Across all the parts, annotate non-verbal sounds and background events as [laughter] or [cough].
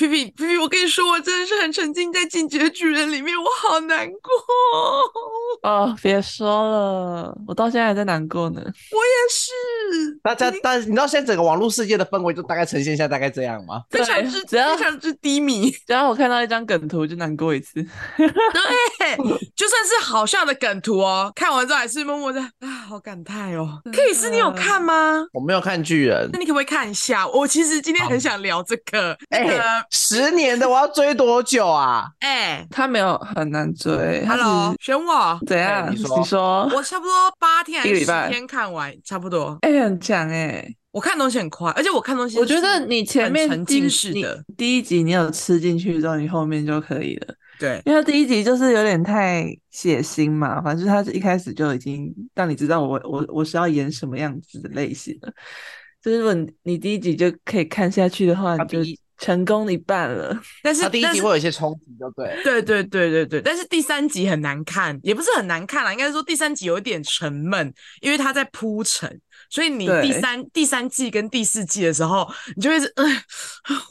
皮皮皮皮，我跟你说，我真的是很沉浸在《进击的巨人》里面，我好难过哦。别说了，我到现在还在难过呢。我也是。大家，但是你知道现在整个网络世界的氛围就大概呈现一下大概这样吗？非常之非常之低迷。只要我看到一张梗图就难过一次。对，[laughs] 就算是好笑的梗图哦，看完之后还是默默的啊，好感叹哦。克里斯，你有看吗？我没有看巨人。那你可不可以看一下？我其实今天很想聊这个。哎、那个欸，十年的我要追多久啊？哎、欸，他没有很难追。Hello，选我。怎样？欸、你说，你说。我差不多八天还是十天看完，差不多。哎、欸，很强哎、欸。我看东西很快，而且我看东西，我觉得你前面沉浸式的第一集你有吃进去之后，你后面就可以了。对，因为第一集就是有点太血腥嘛，反正他是一开始就已经让你知道我我我是要演什么样子的类型的。就是如果你第一集就可以看下去的话，你就成功一半了。[laughs] 但是他第一集会有一些冲击，就对。对对对对对，但是第三集很难看，也不是很难看啦，应该是说第三集有一点沉闷，因为他在铺陈。所以你第三第三季跟第四季的时候，你就会是，[laughs] 嗯，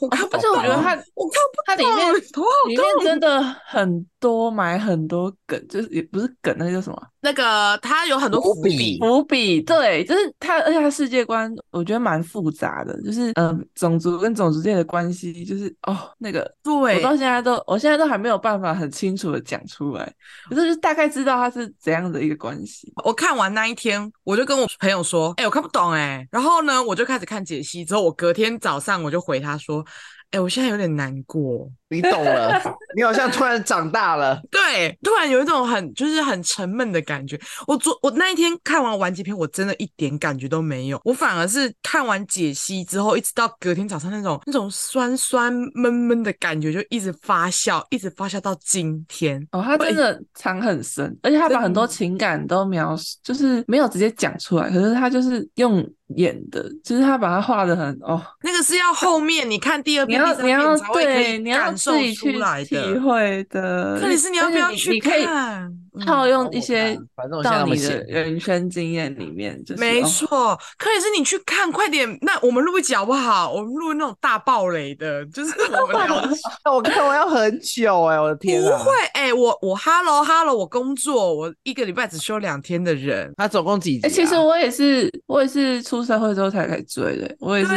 我看不懂，而且我觉得他，我看不懂，它里面头好痛，里面真的很多埋很多梗，就是也不是梗，那个叫什么？那个他有很多伏笔，伏笔，对，就是他，而且他世界观我觉得蛮复杂的，就是嗯、呃，种族跟种族之间的关系，就是哦，那个，对，我到现在都，我现在都还没有办法很清楚的讲出来，可是就是大概知道他是怎样的一个关系。我看完那一天，我就跟我朋友说，哎、欸，我看不懂哎、欸，然后呢，我就开始看解析，之后我隔天早上我就回他说。哎、欸，我现在有点难过。你懂了，[laughs] 你好像突然长大了。对，突然有一种很就是很沉闷的感觉。我昨我那一天看完完结篇，我真的一点感觉都没有。我反而是看完解析之后，一直到隔天早上那种那种酸酸闷闷的感觉，就一直发酵，一直发酵到今天。哦，他真的藏很深，而且他把很多情感都描述，就是没有直接讲出来，可是他就是用演的，就是他把它画的很哦。那个是要后面你看第二遍。你要你要对，你要自己去体会的。克里斯，你要不要去看？套用一些到你的人生经验里面，就是没错。克里斯，你去看，快点！那我们录一集好不好？我们录那种大暴雷的，就是 [laughs] 我们聊。[laughs] 我看我要很久哎，我的天！不会哎，我我 Hello Hello，我工作，我一个礼拜只休两天的人。他总共几集？哎，其实我也是，我也是出社会之后才开始追的。我也是，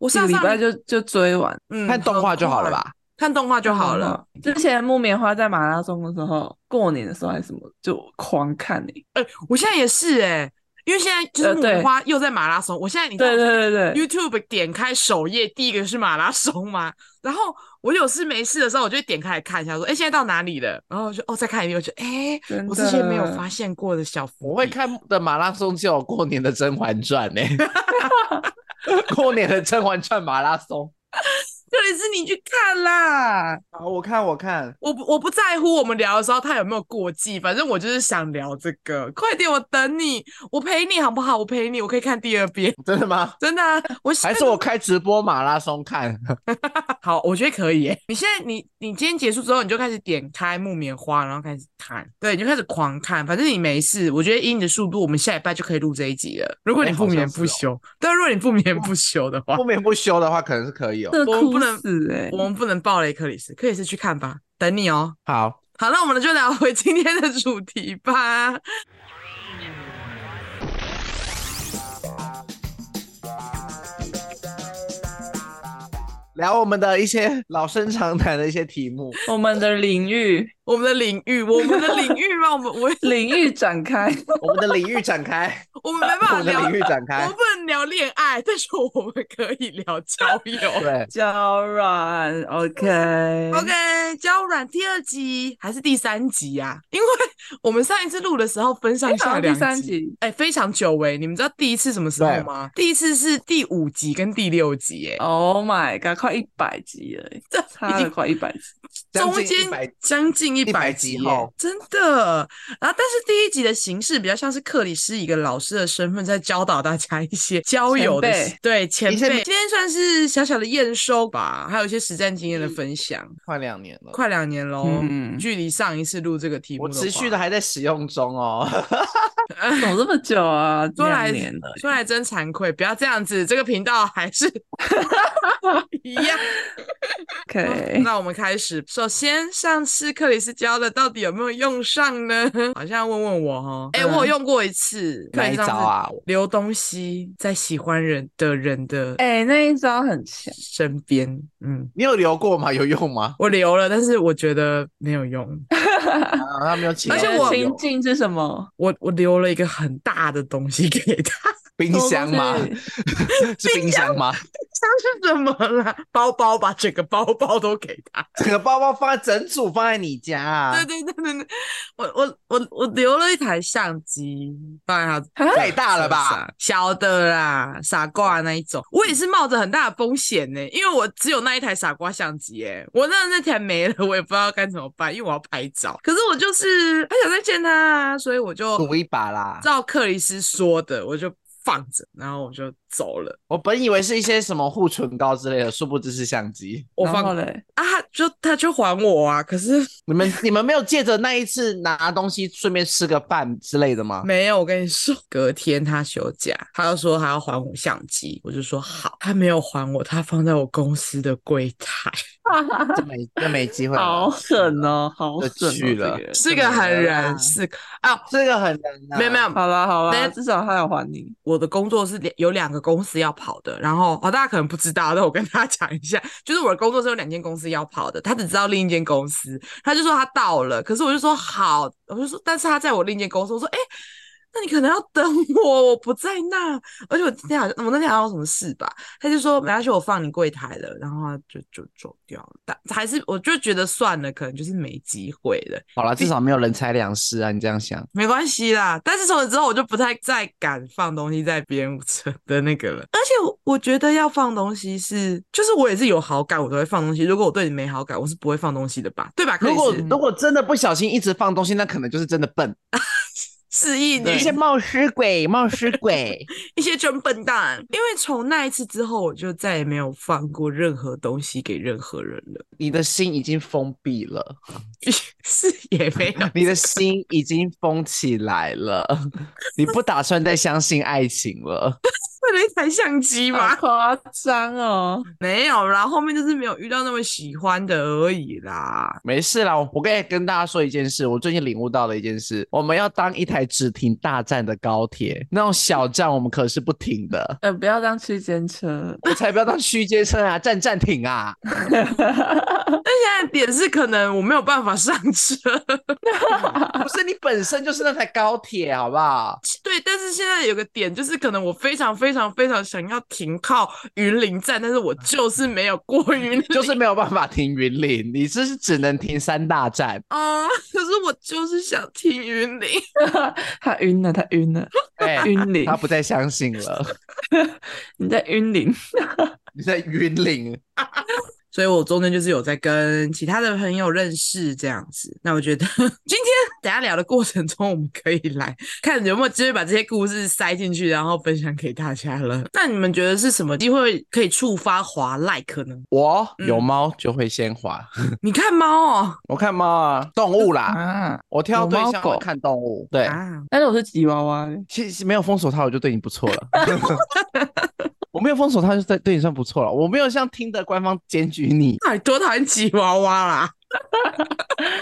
我上礼拜就就追完。嗯，看动画就好了吧？看动画就好了。之前木棉花在马拉松的时候，过年的时候还是什么，就狂看哎、欸。哎、欸，我现在也是哎、欸，因为现在就是木棉花又在马拉松。呃、我现在你对对对对，YouTube 点开首页第一个是马拉松嘛。[laughs] 然后我有事没事的时候，我就会点开来看一下，说哎、欸，现在到哪里了？然后我就哦再看一遍，我就哎，欸、我之前没有发现过的小福。我会看的马拉松就有过年的《甄嬛传》呢。[laughs] 过年的《甄嬛传》马拉松。克里斯，你去看啦！好，我看，我看，我不，我不在乎我们聊的时候他有没有过季，反正我就是想聊这个。快点，我等你，我陪你好不好？我陪你，我可以看第二遍。真的吗？[laughs] 真的啊！我还是我开直播马拉松看。[laughs] 好，我觉得可以耶。你现在，你你今天结束之后，你就开始点开木棉花，然后开始看。对，你就开始狂看。反正你没事，我觉得以你的速度，我们下礼拜就可以录这一集了。如果你不眠不休，但、欸哦、如果你不眠不休的话，不眠不休的话，可能是可以哦。我不我们不能暴雷克里斯，克里斯去看吧，等你哦。好，好，那我们就聊回今天的主题吧。聊我们的一些老生常谈的一些题目，我们的领域。我们的领域，我们的领域让我们我领域展开，[laughs] 我们的领域展开，我们没办法聊领域展开，我们不能聊恋爱，但是我们可以聊交友，对，交软，OK，OK，交软第二集还是第三集呀？因为我们上一次录的时候分上下两集，哎，非常久违。你们知道第一次什么时候吗？第一次是第五集跟第六集，哎，Oh my god，快一百集了，这差了快一百集，中间将近。一百集哦，真的。然后，但是第一集的形式比较像是克里斯以一个老师的身份在教导大家一些交友的，前对前辈。今天算是小小的验收吧，还有一些实战经验的分享。快两年了，快两年喽。嗯，距离上一次录这个题目，我持续的还在使用中哦。[laughs] 怎么这么久啊？说来说来真惭愧，不要这样子，这个频道还是 [laughs] 一样。OK，那我们开始。首先，上次克里斯教的到底有没有用上呢？[laughs] 好像要问问我哈。哎、欸，我有用过一次。那一招啊？留东西在喜欢人的人的哎、欸，那一招很强。身边，嗯，你有留过吗？有用吗？我留了，但是我觉得没有用。[laughs] 啊、他没有请。而且我情境是什么？我我留了一个很大的东西给他。[laughs] 冰箱吗？是冰箱吗？箱是怎么了？包包把整个包包都给他，[laughs] 整个包包放在整组放在你家啊？对对对对对，我我我我留了一台相机放在他，太大了吧？小的啦，傻瓜那一种。我也是冒着很大的风险呢，因为我只有那一台傻瓜相机，哎，我那那台没了，我也不知道该怎么办，因为我要拍照。可是我就是还想再见他，啊所以我就赌一把啦。照克里斯说的，我就。放着，然后我就走了。我本以为是一些什么护唇膏之类的，殊不知是相机。我放了啊，就他就还我啊。可是你们你们没有借着那一次拿东西顺便吃个饭之类的吗？没有，我跟你说，隔天他休假，他就说他要还我相机，我就说好。他没有还我，他放在我公司的柜台。[laughs] 这没这没机会，好狠哦，好狠去了，是个狠人，是啊，是个狠人。没有没有，好了好了，至少他有还你。我我的工作是有两个公司要跑的，然后哦，大家可能不知道，[laughs] 那我跟大家讲一下，就是我的工作是有两间公司要跑的，他只知道另一间公司，他就说他到了，可是我就说好，我就说，但是他在我另一间公司，我说哎。那你可能要等我，我不在那，而且我那天好像我那天好像有什么事吧，他就说没关系，我放你柜台了，然后他就就走掉了。但还是我就觉得算了，可能就是没机会了。好了，至少没有人财两失啊，你这样想没关系啦。但是从此之后，我就不太再敢放东西在别人车的那个了。[laughs] 而且我我觉得要放东西是，就是我也是有好感，我都会放东西。如果我对你没好感，我是不会放东西的吧？对吧？如果如果真的不小心一直放东西，那可能就是真的笨。[laughs] 示意你一些冒失鬼，冒失鬼，[laughs] 一些真笨蛋。因为从那一次之后，我就再也没有放过任何东西给任何人了。你的心已经封闭了，[laughs] 是也没有。你的心已经封起来了，[laughs] 你不打算再相信爱情了。一台相机吗？夸张哦，没有啦，后面就是没有遇到那么喜欢的而已啦。没事啦，我可以跟大家说一件事，我最近领悟到的一件事，我们要当一台只停大站的高铁，那种小站我们可是不停的。[laughs] 呃，不要当区间车，我才不要当区间车啊，站站停啊。[laughs] 但现在点是可能我没有办法上车，[laughs] 不是你本身就是那台高铁，好不好？对，但是现在有个点就是可能我非常非常。非常非常想要停靠云林站，但是我就是没有过云 [laughs] 林，就是没有办法停云林，你这是只能停三大站啊！可是我就是想停云林，[laughs] 他晕了，他晕了，哎、欸，云林，他不再相信了。[laughs] 你在云林，你在云林。所以我中间就是有在跟其他的朋友认识这样子，那我觉得 [laughs] 今天等下聊的过程中，我们可以来看有没有机会把这些故事塞进去，然后分享给大家了。那你们觉得是什么机会可以触发滑 like 呢？我有猫就会先滑。嗯、[laughs] 你看猫哦，我看猫啊，动物啦，啊、我挑对象会看动物，对啊。但是我是吉娃娃，其实没有封锁它，我就对你不错了。[laughs] 我没有封锁他，就在对你算不错了。我没有像听的官方检举你，你 [laughs] 多讨厌吉娃娃啦。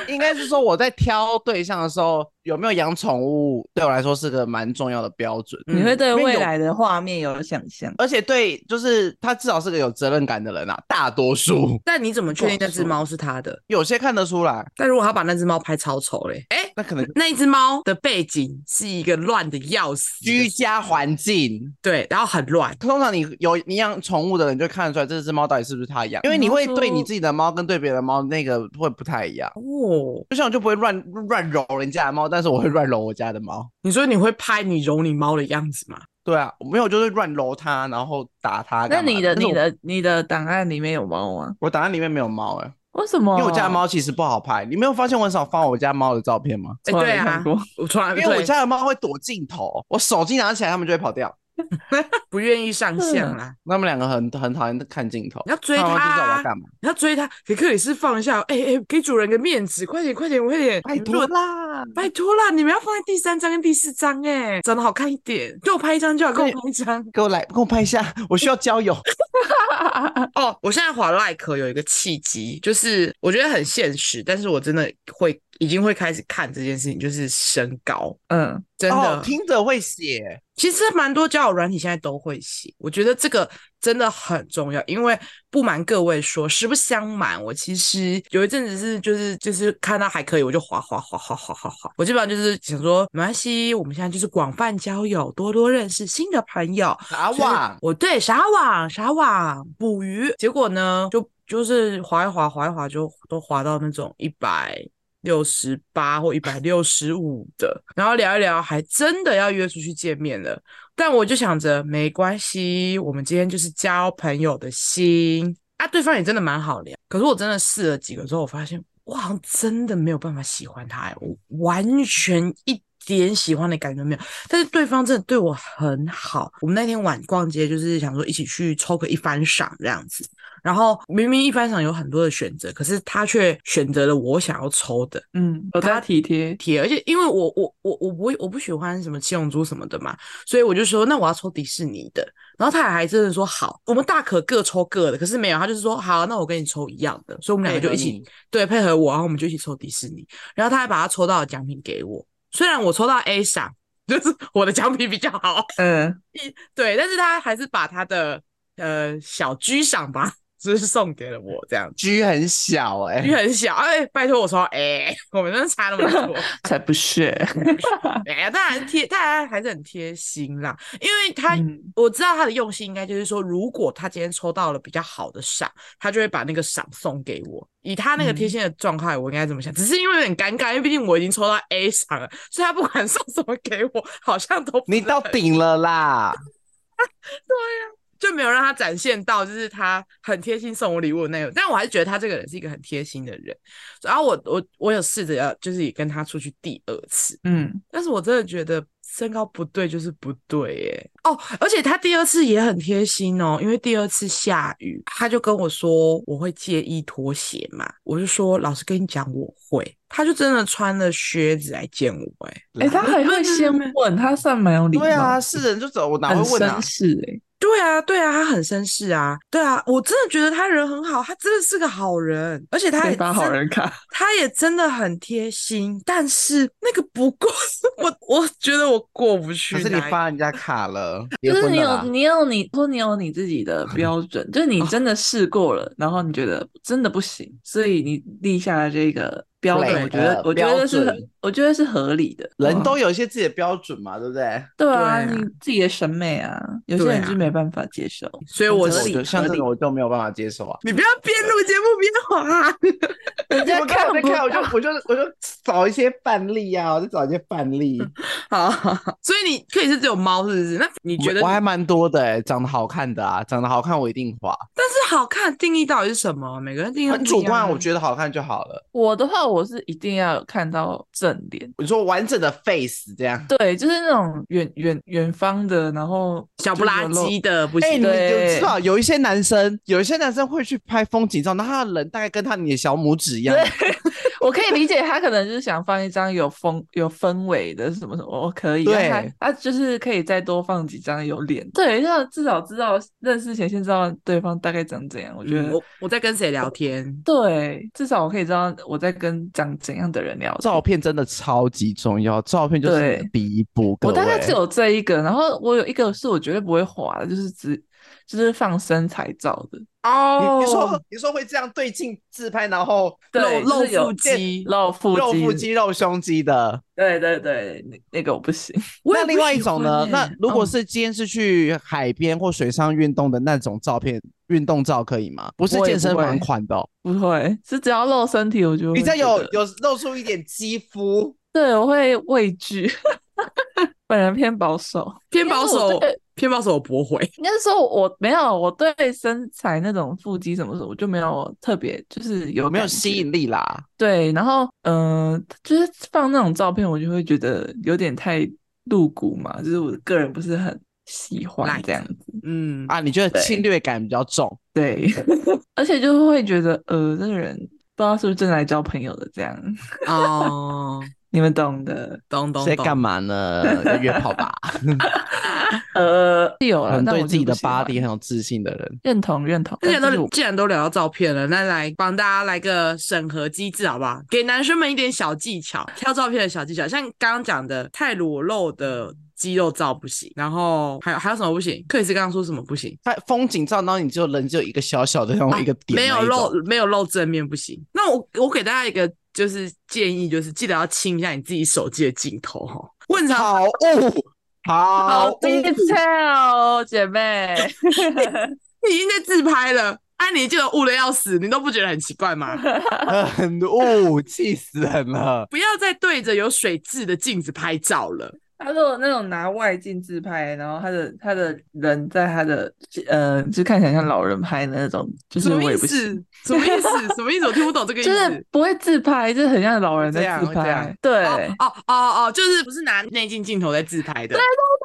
应该是说我在挑对象的时候，有没有养宠物，对我来说是个蛮重要的标准。你会对未来的画面有想象，而且对，就是他至少是个有责任感的人啊。大多数，[laughs] 但你怎么确定那只猫是他的？有些看得出来。但如果他把那只猫拍超丑嘞，哎、欸，那可能那一只猫的背景是一个乱的要死，居家环境对，然后很乱。通常你有你养宠物的人就看得出来这只猫到底是不是他养，因为你会对你自己的猫跟对别的猫那个会不太一样哦。就像我就不会乱乱揉人家的猫，但是我会乱揉我家的猫。你说你会拍你揉你猫的样子吗？对啊，没有，就是乱揉它，然后打它。那你的、你的、你的档案里面有猫吗？我档案里面没有猫哎、欸。为什么？因为我家的猫其实不好拍。你没有发现我很少放我家猫的照片吗？哎、欸，对啊，我从来因为我家的猫会躲镜头，我手机拿起来它们就会跑掉。[laughs] 不愿意上相啦。他们两个很很讨厌看镜头。你要追他，他干嘛？你要追他，给克里斯放一下。哎、欸、哎、欸，给主人个面子，快点快点快点，拜托啦，拜托啦！你们要放在第三张跟第四张，哎，长得好看一点。给我拍一张就好，给我拍一张，给我来，给我拍一下，我需要交友。[laughs] 哦，我现在滑 Like 有一个契机，就是我觉得很现实，但是我真的会。已经会开始看这件事情，就是身高，嗯，真的，哦、听着会写。其实蛮多交友软体现在都会写，我觉得这个真的很重要。因为不瞒各位说，实不相瞒，我其实有一阵子是就是就是看到还可以，我就划划划划划划划。我基本上就是想说，没关系，我们现在就是广泛交友，多多认识新的朋友。撒网，我对撒网撒网捕鱼，结果呢，就就是划一划划一划，就都划到那种一百。六十八或一百六十五的，然后聊一聊，还真的要约出去见面了。但我就想着没关系，我们今天就是交朋友的心啊。对方也真的蛮好聊，可是我真的试了几个之后，我发现我好像真的没有办法喜欢他，我完全一点喜欢的感觉没有。但是对方真的对我很好，我们那天晚逛街就是想说一起去抽个一番赏这样子。然后明明一番赏有很多的选择，可是他却选择了我想要抽的。嗯，他体贴贴，而且因为我我我我不我不喜欢什么七龙珠什么的嘛，所以我就说那我要抽迪士尼的。然后他还真的说好，我们大可各抽各的。可是没有，他就是说好，那我跟你抽一样的，所以我们两个就一起对配合我，然后我们就一起抽迪士尼。然后他还把他抽到的奖品给我，虽然我抽到 A 赏，就是我的奖品比较好。嗯，一对，但是他还是把他的呃小 G 赏吧。只是送给了我这样，G 很小哎、欸，G 很小哎、欸，拜托我说哎、欸，我们真的差那么多，[laughs] 才不是。哎呀，当然贴，当然还是很贴心啦，因为他、嗯、我知道他的用心，应该就是说，如果他今天抽到了比较好的赏，他就会把那个赏送给我。以他那个贴心的状态，我应该怎么想、嗯，只是因为有点尴尬，因为毕竟我已经抽到 A 赏了，所以他不管 [laughs] 送什么给我，好像都你到顶了啦，对呀、啊。就没有让他展现到，就是他很贴心送我礼物的那种，但我还是觉得他这个人是一个很贴心的人。然后我我我有试着要，就是也跟他出去第二次，嗯，但是我真的觉得身高不对，就是不对耶。哦，而且他第二次也很贴心哦，因为第二次下雨，他就跟我说我会介意拖鞋嘛，我就说老实跟你讲我会，他就真的穿了靴子来见我，哎，哎，他还会先问，他算蛮有礼貌，对啊，是人就走，我哪会问啊？是哎。对啊，对啊，他很绅士啊，对啊，我真的觉得他人很好，他真的是个好人，而且他也发好人卡，他也真的很贴心。但是那个不过，[laughs] 我我觉得我过不去。可是你发人家卡了，[laughs] 就是你有你有你说你有你自己的 [laughs] 标准，就是你真的试过了，然后你觉得真的不行，所以你立下了这个。标准，我觉得，我觉得是，我觉得是合理的。人都有一些自己的标准嘛，对不对？对啊，你自己的审美啊，有些人就没办法接受。所以我就像这种，我就没有办法接受啊。你不要边录节目边 [laughs] 滑，人家看我在看，我就 [laughs] 我就我就找一些范例啊，我就找一些范例。[laughs] 好，所以你可以是只有猫，是不是？那你觉得？我还蛮多的哎，长得好看的啊，长得好看我一定滑。但是好看定义到底是什么？每个人定义很主观，我觉得好看就好了。我的话。我是一定要看到正脸，你说完整的 face 这样？对，就是那种远远远方的，然后小不拉几的，不行。哎、欸，你就知道有一些男生，有一些男生会去拍风景照，那他的人大概跟他你的小拇指一样。我可以理解他可能就是想放一张有风有氛围的什么什么，我可以。对，他就是可以再多放几张有脸。对，要至少知道认识前先知道对方大概长怎样。我觉得、嗯、我我在跟谁聊天？对，至少我可以知道我在跟长怎样的人聊天。照片真的超级重要，照片就是第一步。我大概只有这一个，然后我有一个是我绝对不会滑的，就是只。就是放身材照的哦、oh，你说你说会这样对镜自拍，然后露露腹肌、露腹肌、露腹肌、露胸肌的，对对对，那那个我不行。[laughs] 那另外一种呢？那如果是今天是去海边或水上运动的那种照片，运动照可以吗？不是健身房款的、哦，不会，是只要露身体，我就比较有有露出一点肌肤，对，我会畏惧。[laughs] 本人偏保守，偏保守，偏保守，我驳回。应该是说我没有，我对身材那种腹肌什么什么，我就没有特别，就是有没有吸引力啦？对，然后嗯、呃，就是放那种照片，我就会觉得有点太露骨嘛，就是我个人不是很喜欢这样子。嗯啊，你觉得侵略感比较重？对，[laughs] 而且就会觉得呃，这个人不知道是不是正来交朋友的这样。[laughs] 哦。你们懂的，懂懂。在干嘛呢？[laughs] 约炮吧。[laughs] 呃，有了，对自己的 body 很有自信的人，认同认同。既然都既然都聊到照片了，那来帮大家来个审核机制好不好？给男生们一点小技巧，挑照片的小技巧。像刚刚讲的，太裸露的肌肉照不行。然后还有还有什么不行？克里斯刚刚说什么不行？在 [laughs] 风景照，然后你就人只有一个小小的那种一个点，没有露没有露正面不行。那我我给大家一个。就是建议，就是记得要清一下你自己手机的镜头哈。问常好哦，好 detail，姐妹，[laughs] 你已经在自拍了，哎，你就雾的要死，你都不觉得很奇怪吗？很雾，气死人了！不要再对着有水渍的镜子拍照了。他说那种拿外镜自拍，然后他的他的人在他的呃，就看起来像老人拍的那种，就是我也不是什么意思？什么意思？我听不懂这个意思。就是不会自拍，就是很像老人在自拍。对，哦哦哦，就是不是拿内镜镜头在自拍的。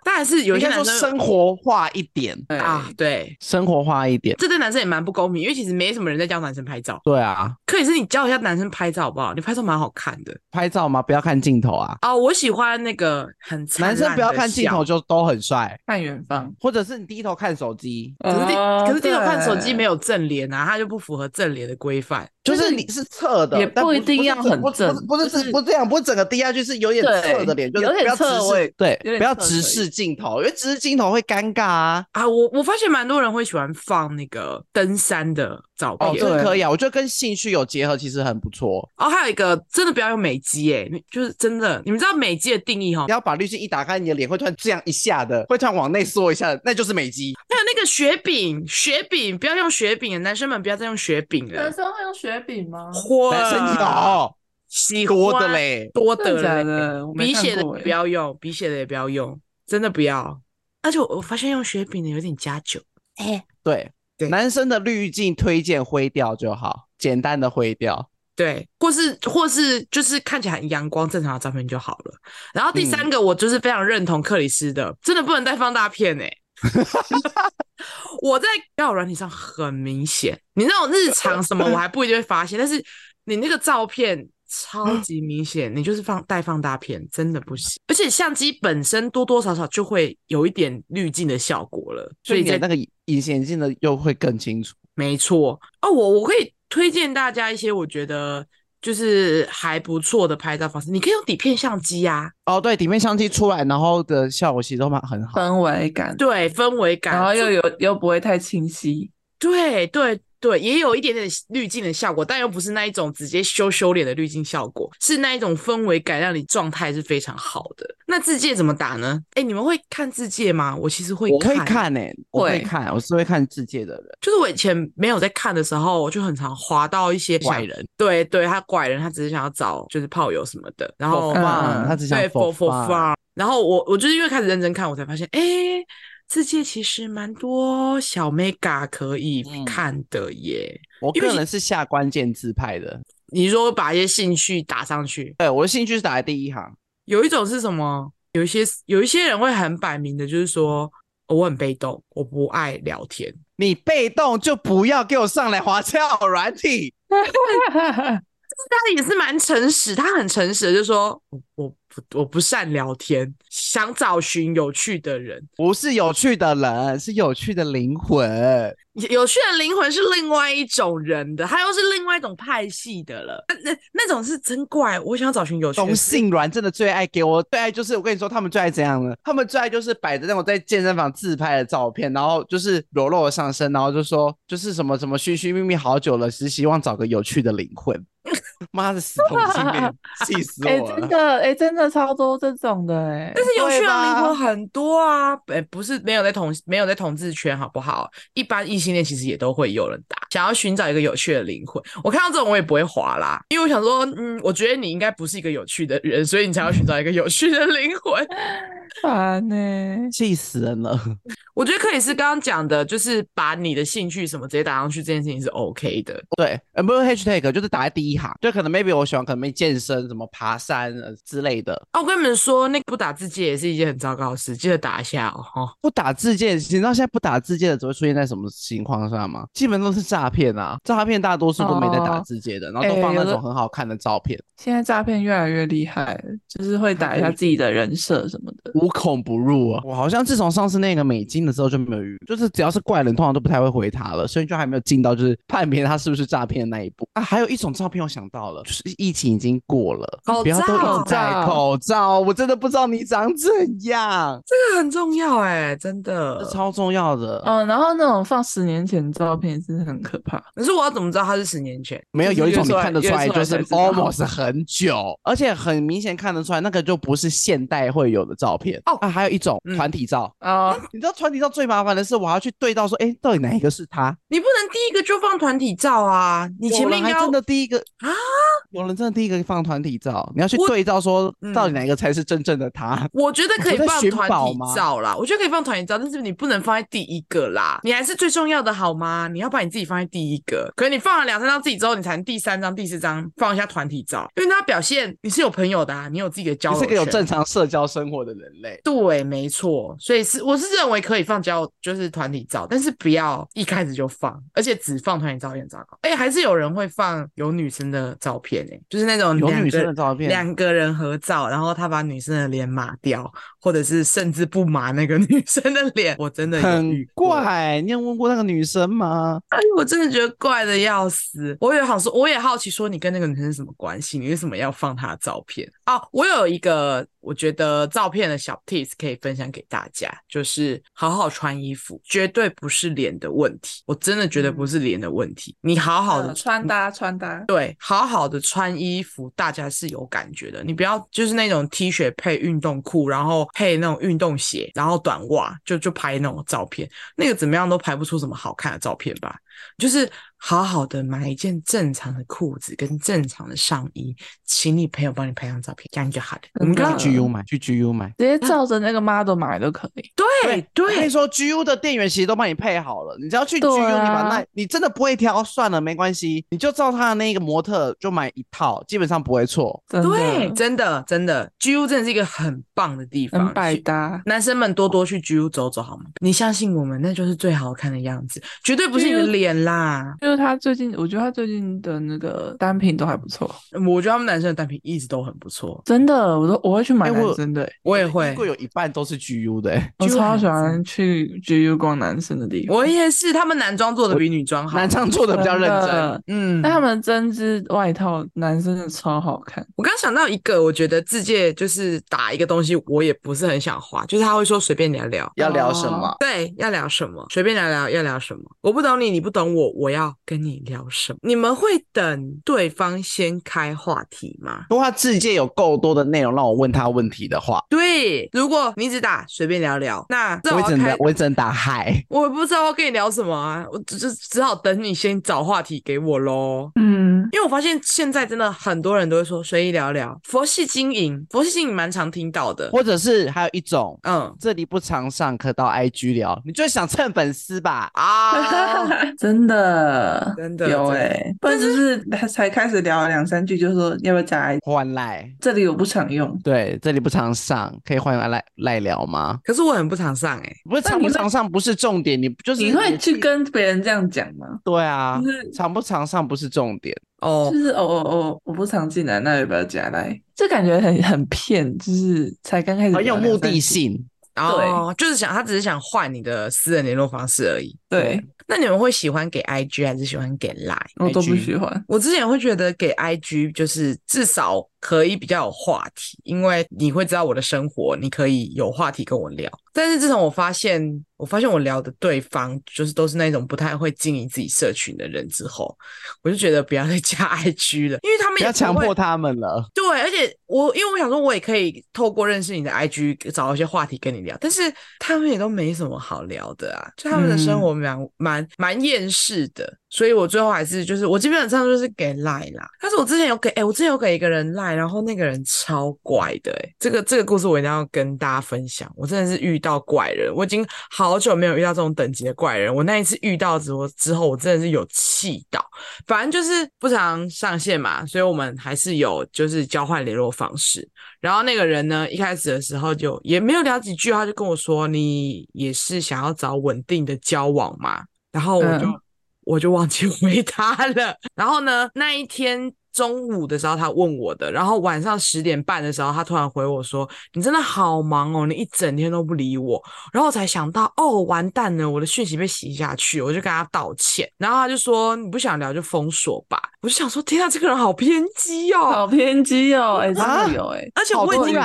当然是有些男生生活化一点啊，对，生活化一点，这对男生也蛮不公平，因为其实没什么人在教男生拍照。对啊，可以是你教一下男生拍照好不好？你拍照蛮好看的。拍照吗？不要看镜头啊。哦，我喜欢那个很男生不要看镜头就都很帅，看远方，或者是你低头看手机。可是低可是低头看手机没有正脸啊，他就不符合正脸的规范。就是你是侧的，也不一定要很正，不是不是不这样，不是整个低下去，是有点侧的脸，就是不要直视，对，不要直视镜头，因为直视镜头会尴尬啊。啊，我我发现蛮多人会喜欢放那个登山的照片，哦，这个可以啊，我觉得跟兴趣有结合，其实很不错。哦，还有一个真的不要用美肌，哎，就是真的，你们知道美肌的定义哈？你要把滤镜一打开，你的脸会突然这样一下的，会突然往内缩一下，那就是美肌。还有那个雪饼，雪饼不要用雪饼，男生们不要再用雪饼了。男生会用雪饼吗？男生有，喜欢多的嘞，多的嘞，鼻血的不要用，鼻血的也不要用，真的不要。而且我发现用雪饼的有点加酒。哎，对对，男生的滤镜推荐灰调就好，简单的灰调，对，或是或是就是看起来很阳光正常的照片就好了。然后第三个，我就是非常认同克里斯的，真的不能带放大片哎。[laughs] 我在交友软体上很明显，你那种日常什么我还不一定会发现，但是你那个照片超级明显，你就是放带放大片，真的不行。而且相机本身多多少少就会有一点滤镜的效果了，所以在那个隐形眼镜的又会更清楚。没错哦，我我可以推荐大家一些我觉得。就是还不错的拍照方式，你可以用底片相机呀、啊。哦，对，底片相机出来，然后的效果其实都蛮很好，氛围感，对，氛围感，然后又有又不会太清晰，对对。对，也有一点点滤镜的效果，但又不是那一种直接修修脸的滤镜效果，是那一种氛围感，让你状态是非常好的。那自介怎么打呢？哎，你们会看自介吗？我其实会看，我会看诶、欸，我会看，我是会看自介的人。就是我以前没有在看的时候，我就很常滑到一些怪人，对对，他怪人，他只是想要找就是炮友什么的，然后嗯，他只想对 for for fun，然后我我就是因为开始认真看，我才发现，哎。自介其实蛮多小 mega 可以看的耶。嗯、我个人是下关键字派的。你说把一些兴趣打上去？对，我的兴趣是打在第一行。有一种是什么？有一些有一些人会很摆明的，就是说我很被动，我不爱聊天。你被动就不要给我上来滑交友软体。[laughs] 他也是蛮诚实，他很诚实的，就是说我我我不善聊天，想找寻有趣的人，不是有趣的人，是有趣的灵魂。有趣的灵魂是另外一种人的，他又是另外一种派系的了。那那那种是真怪，我想要找寻有趣的。同性软真的最爱给我最爱就是我跟你说，他们最爱怎样呢？他们最爱就是摆着那种在健身房自拍的照片，然后就是裸露的上身，然后就说就是什么什么寻寻觅觅好久了，是希望找个有趣的灵魂。妈的死同性恋，气死我了！哎、欸，真的，哎、欸，真的超多这种的，哎，但是有趣的灵魂很多啊，哎，不是没有在同没有在同志圈，好不好？一般异性恋其实也都会有人打，想要寻找一个有趣的灵魂。我看到这种我也不会滑啦，因为我想说，嗯，我觉得你应该不是一个有趣的人，所以你才要寻找一个有趣的灵魂。[laughs] 烦呢，气死人了。我觉得克里斯刚刚讲的，就是把你的兴趣什么直接打上去，这件事情是 OK 的。对，呃，不是 hashtag，就是打在第一行。就可能 maybe 我喜欢可能没健身，什么爬山之类的。啊，我跟你们说，那个不打字界也是一件很糟糕的事，记得打一下哦。不打字界，你知道现在不打字界的只会出现在什么情况下嘛？基本都是诈骗啊，诈骗大多数都没在打字节的，哦、然后都放那种很好看的照片。欸、现在诈骗越来越厉害，就是会打一下自己的人设什么的，无孔不入啊。我好像自从上次那个美金的时候就没有遇，就是只要是怪人，通常都不太会回他了，所以就还没有进到就是判别他是不是诈骗的那一步啊。还有一种照片我想到了，就是疫情已经过了，口罩，不要都一直戴口罩，我真的不知道你长怎样，这个很重要哎、欸，真的超重要的。嗯，然后那种放十年前照片是很可怕，可是我要怎么知道他是十年前？没有，有一种你看得出来，就是 almost 很久，而且很明显看得出来，那个就不是现代会有的照片哦。啊，还有一种团体照啊，嗯、[laughs] 你知道团体照最麻烦的是，我要去对照说，哎，到底哪一个是他？你不能第一个就放团体照啊，你前面要真的第一个啊。有人真的第一个放团体照，你要去对照说到底哪个才是真正的他？我，嗯、我觉得可以放团体照啦，我觉得可以放团体照，但是你不能放在第一个啦，你还是最重要的好吗？你要把你自己放在第一个，可是你放了两三张自己之后，你才能第三张、第四张放一下团体照，因为他表现你是有朋友的啊，你有自己的交友，你是个有正常社交生活的人类。对，没错，所以是我是认为可以放交就是团体照，但是不要一开始就放，而且只放团体照有点糟糕。哎，还是有人会放有女生的照片哎，就是那种。有女生的照片，两个人合照，然后他把女生的脸码掉，或者是甚至不码那个女生的脸，我真的很怪。你有问过那个女生吗？哎，我真的觉得怪的要死。我也好说，我也好奇说，你跟那个女生是什么关系？你为什么要放她的照片？哦，我有一个。我觉得照片的小 tips 可以分享给大家，就是好好穿衣服，绝对不是脸的问题。我真的觉得不是脸的问题。你好好的穿搭，穿搭，对，好好的穿衣服，大家是有感觉的。你不要就是那种 T 恤配运动裤，然后配那种运动鞋，然后短袜，就就拍那种照片，那个怎么样都拍不出什么好看的照片吧。就是好好的买一件正常的裤子跟正常的上衣，请你朋友帮你拍张照片，这样就好了。我们刚去 GU 买，去 GU 买，直接照着那个 model 买都可以。对对，可以说 GU 的店员其实都帮你配好了，你只要去 GU，你把那，你真的不会挑，算了，没关系，你就照他的那个模特就买一套，基本上不会错。对，真的真的，GU 真的是一个很棒的地方，很百搭。男生们多多去 GU 走走好吗？你相信我们，那就是最好看的样子，绝对不是你的脸啦。就是他最近，我觉得他最近的那个单品都还不错。我觉得他们男生的单品一直都很不错，真的，我都我会去买男生的、欸，我也会。会有一半都是 GU 的、欸，我超喜欢去 GU 逛男生的地方。我也是，他们男装做的比女装好，男装做的比较认真。嗯，但他们针织外套男生的超好看。我刚想到一个，我觉得自介就是打一个东西，我也不是很想花，就是他会说随便聊聊，要聊什么？哦、对，要聊什么？随便聊聊，要聊什么？我不懂你，你不懂我，我要。跟你聊什么？你们会等对方先开话题吗？如果他自荐有够多的内容让我问他问题的话，对。如果你只打随便聊聊，那我只能我只能打嗨。我不知道要跟你聊什么啊，我只只好等你先找话题给我喽。嗯，因为我发现现在真的很多人都会说随意聊聊，佛系经营，佛系经营蛮常听到的，或者是还有一种，嗯，这里不常上，可到 IG 聊，你就想蹭粉丝吧？[laughs] [laughs] 啊，真的。真的有哎、欸，不然就是才开始聊了两三句，就说要不要加来换赖？这里我不常用，对，这里不常上，可以换赖赖聊吗？可是我很不常上哎、欸，不是常不常上不是重点，你就是你会去跟别人这样讲吗？对啊，就是常不常上不是重点哦，就是哦哦哦，我不常进来，那要不要加来？这感觉很很骗，就是才刚开始很有目的性。哦，就是想他只是想换你的私人联络方式而已。对，那你们会喜欢给 IG 还是喜欢给 Line？我都不喜欢。我之前会觉得给 IG 就是至少可以比较有话题，因为你会知道我的生活，你可以有话题跟我聊。但是自从我发现，我发现我聊的对方就是都是那种不太会经营自己社群的人之后，我就觉得不要再加 [laughs] IG 了，因为他们也不要强迫他们了。对，而且我因为我想说，我也可以透过认识你的 IG 找一些话题跟你聊，但是他们也都没什么好聊的啊，就他们的生活蛮蛮蛮厌世的。所以我最后还是就是我基本上就是给赖啦，但是我之前有给哎、我之前有给一个人赖，然后那个人超怪的哎、这个这个故事我一定要跟大家分享，我真的是遇到怪人，我已经好久没有遇到这种等级的怪人。我那一次遇到之后，之后我真的是有气到。反正就是不常上线嘛，所以我们还是有就是交换联络方式。然后那个人呢，一开始的时候就也没有聊几句，他就跟我说：“你也是想要找稳定的交往吗？”然后我就、我就忘记 [laughs] 回答了。然后呢，那一天。中午的时候他问我的，然后晚上十点半的时候他突然回我说：“你真的好忙哦，你一整天都不理我。”然后我才想到，哦，完蛋了，我的讯息被洗下去，我就跟他道歉。然后他就说：“你不想聊就封锁吧。”我就想说：“天啊，这个人好偏激哦，好偏激哦，哎、欸，真的有哎、欸，而且我已经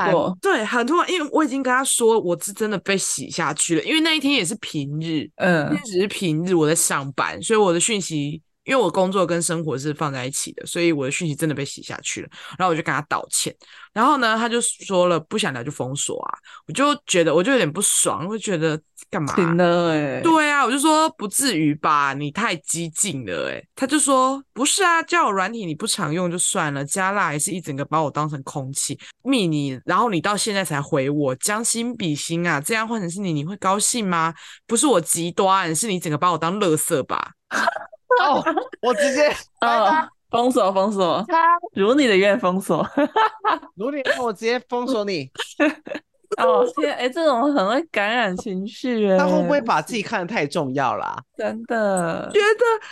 对很突然，因为我已经跟他说我是真的被洗下去了，因为那一天也是平日，嗯，只是平日我在上班，所以我的讯息。因为我工作跟生活是放在一起的，所以我的讯息真的被洗下去了。然后我就跟他道歉，然后呢，他就说了不想聊就封锁啊。我就觉得我就有点不爽，我就觉得干嘛？真的哎，对啊，我就说不至于吧，你太激进了哎。他就说不是啊，交友软体你不常用就算了，加辣还是一整个把我当成空气，密你，然后你到现在才回我，将心比心啊，这样换成是你，你会高兴吗？不是我极端，是你整个把我当垃圾吧。哦，[laughs] 我直接哦封锁封锁，如你的愿封锁，[laughs] 如你的我直接封锁你。[laughs] 哦天，哎、欸，这种很会感染情绪，哎，他会不会把自己看得太重要啦、啊？真的，觉得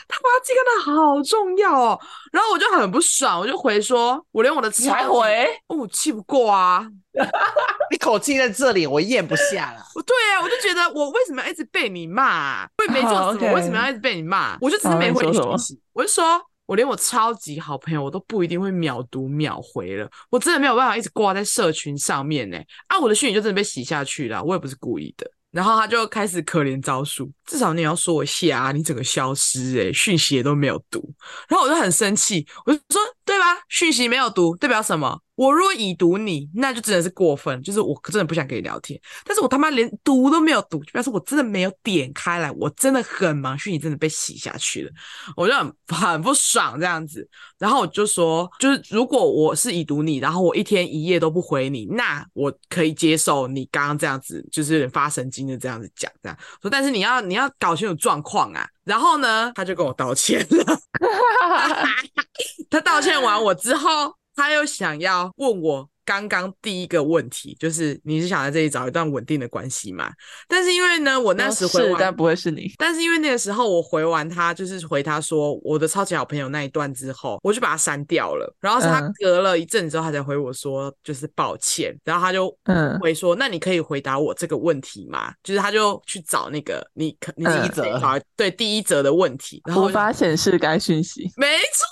他把自己看得好重要哦。然后我就很不爽，我就回说，我连我的才回，哦，我气不过啊，[laughs] 一口气在这里，我咽不下了。[laughs] 对啊，我就觉得我为什么要一直被你骂、啊？我也没做什么，oh. 我为什么要一直被你骂？我就只是没回你讯息，我就说。我连我超级好朋友，我都不一定会秒读秒回了，我真的没有办法一直挂在社群上面呢。啊，我的讯息就真的被洗下去了，我也不是故意的。然后他就开始可怜招数，至少你要说我下啊，你整个消失诶，讯息也都没有读。然后我就很生气，我就说，对吧？讯息没有读代表什么？我如果已读你，那就真的是过分，就是我真的不想跟你聊天。但是我他妈连读都没有读，就表示我真的没有点开来，我真的很忙，讯息真的被洗下去了，我就很 [laughs] 很不爽这样子。然后我就说，就是如果我是已读你，然后我一天一夜都不回你，那我可以接受你刚刚这样子，就是有点发神经的这样子讲，这样说。但是你要你要搞清楚状况啊。然后呢，他就跟我道歉了。[laughs] [laughs] 他道歉完我之后。他又想要问我。刚刚第一个问题就是你是想在这里找一段稳定的关系吗？但是因为呢，我那时回完，是但不会是你。但是因为那个时候我回完他，就是回他说我的超级好朋友那一段之后，我就把他删掉了。然后是他隔了一阵子之后，他才回我说就是抱歉。然后他就嗯回说，那你可以回答我这个问题吗？就是他就去找那个你可你第一则对第一则的问题，然后无法显示该讯息，没错。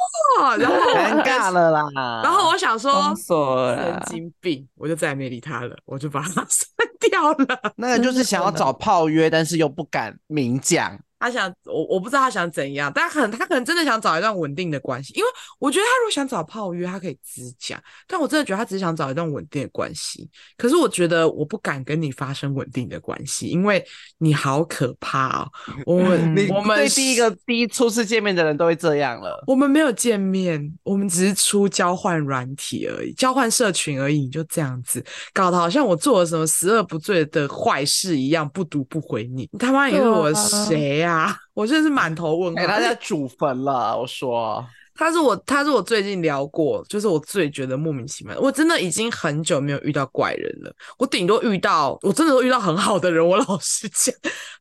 然后尴尬了啦。然后我想说封锁了。精病，我就再也没理他了，我就把他 [laughs] 删掉了。那个就是想要找炮约，但是又不敢明讲。他想我，我不知道他想怎样，但可能他可能真的想找一段稳定的关系，因为我觉得他如果想找炮约，他可以直讲。但我真的觉得他只是想找一段稳定的关系。可是我觉得我不敢跟你发生稳定的关系，因为你好可怕哦。[laughs] 我们你我们对第一个第一初次见面的人都会这样了。我们没有见面，我们只是出交换软体而已，交换社群而已，你就这样子搞得好像我做了什么十恶不赦的坏事一样，不读不回你。你他妈以为我谁呀？啊，我真的是满头问号。欸、他在祖坟了，我说他是我，他是我最近聊过，就是我最觉得莫名其妙。我真的已经很久没有遇到怪人了，我顶多遇到，我真的都遇到很好的人。我老实讲，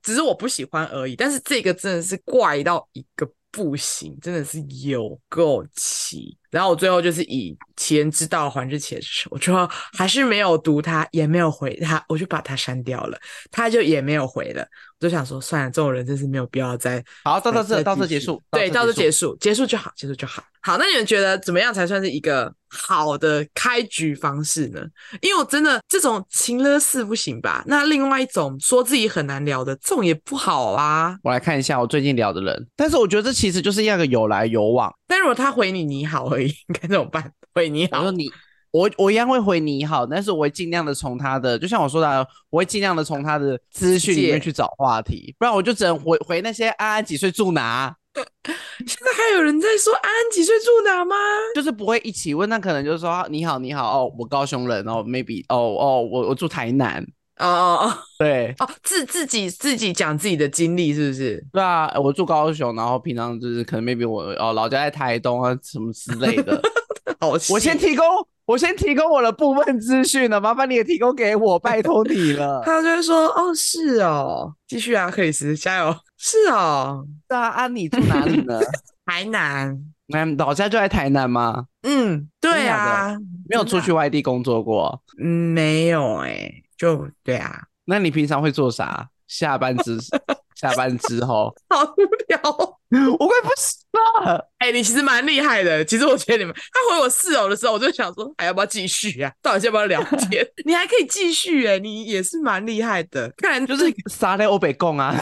只是我不喜欢而已。但是这个真的是怪到一个不行，真的是有够奇。然后我最后就是以其人之道还治其人之身，我就还是没有读他，也没有回他，我就把他删掉了，他就也没有回了。我就想说，算了，这种人真是没有必要再好到到这到这结束，对，到这结束，结束就好，结束就好。好，那你们觉得怎么样才算是一个好的开局方式呢？因为我真的这种情勒式不行吧？那另外一种说自己很难聊的，这种也不好啊。我来看一下我最近聊的人，但是我觉得这其实就是一个有来有往。但如果他回你你好而已，应 [laughs] 该怎么办？回你好，我说你，我我一样会回你好，但是我会尽量的从他的，就像我说的，我会尽量的从他的资讯里面去找话题，不然我就只能回回那些安安几岁住哪。现在还有人在说安安几岁住哪吗？就是不会一起问，那可能就是说你好你好哦，我高雄人哦，maybe 哦哦，我我住台南。哦哦哦，对哦，自自己自己讲自己的经历是不是？对啊，我住高雄，然后平常就是可能 maybe 我哦老家在台东啊什么之类的。[laughs] 好，我先提供，我先提供我的部分资讯了，麻烦你也提供给我，拜托你了。[laughs] 他就会说，哦，是哦，继续啊，克里斯加油。是哦，对啊，啊你住哪里呢？[laughs] 台南。那老家就在台南吗？嗯，对啊，没有出去外地工作过。嗯，没有哎、欸，就对啊。那你平常会做啥？下班之 [laughs] 下班之后，好无聊，[laughs] 我快不行了。哎、欸，你其实蛮厉害的。其实我觉得你们，他回我室友的时候，我就想说，还要不要继续啊？到底要不要聊天？[laughs] 你还可以继续哎、欸，你也是蛮厉害的。看来就是撒在欧北贡啊。